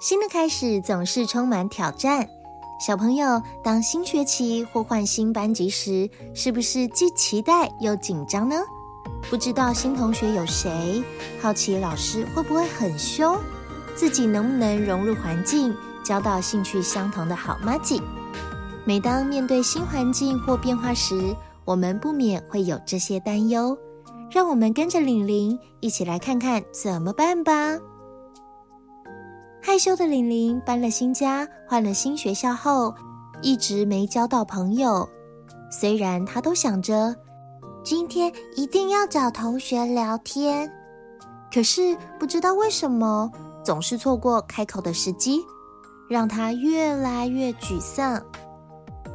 新的开始总是充满挑战。小朋友，当新学期或换新班级时，是不是既期待又紧张呢？不知道新同学有谁，好奇老师会不会很凶，自己能不能融入环境，交到兴趣相同的好妈吉。每当面对新环境或变化时，我们不免会有这些担忧。让我们跟着玲玲一起来看看怎么办吧。害羞的玲玲搬了新家，换了新学校后，一直没交到朋友。虽然她都想着今天一定要找同学聊天，可是不知道为什么总是错过开口的时机，让她越来越沮丧。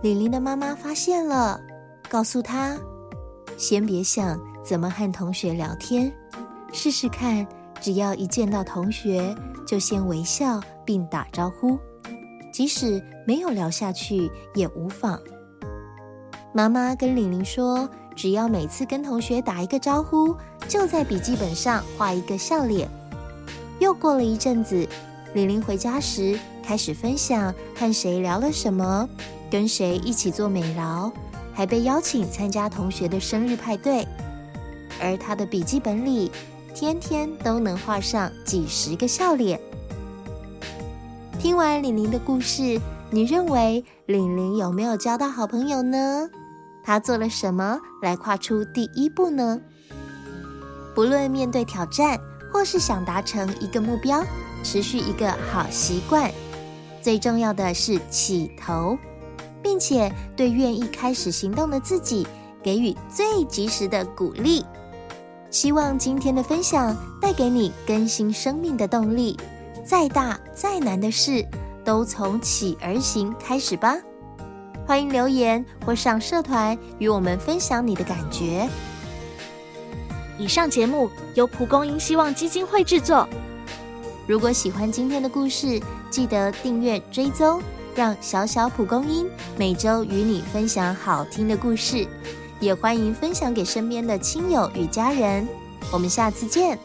玲玲的妈妈发现了，告诉她：先别想怎么和同学聊天，试试看。只要一见到同学，就先微笑并打招呼，即使没有聊下去也无妨。妈妈跟玲玲说，只要每次跟同学打一个招呼，就在笔记本上画一个笑脸。又过了一阵子，玲玲回家时开始分享和谁聊了什么，跟谁一起做美劳，还被邀请参加同学的生日派对，而她的笔记本里。天天都能画上几十个笑脸。听完玲玲的故事，你认为玲玲有没有交到好朋友呢？她做了什么来跨出第一步呢？不论面对挑战，或是想达成一个目标，持续一个好习惯，最重要的是起头，并且对愿意开始行动的自己给予最及时的鼓励。希望今天的分享带给你更新生命的动力。再大再难的事，都从起而行开始吧。欢迎留言或上社团与我们分享你的感觉。以上节目由蒲公英希望基金会制作。如果喜欢今天的故事，记得订阅追踪，让小小蒲公英每周与你分享好听的故事。也欢迎分享给身边的亲友与家人，我们下次见。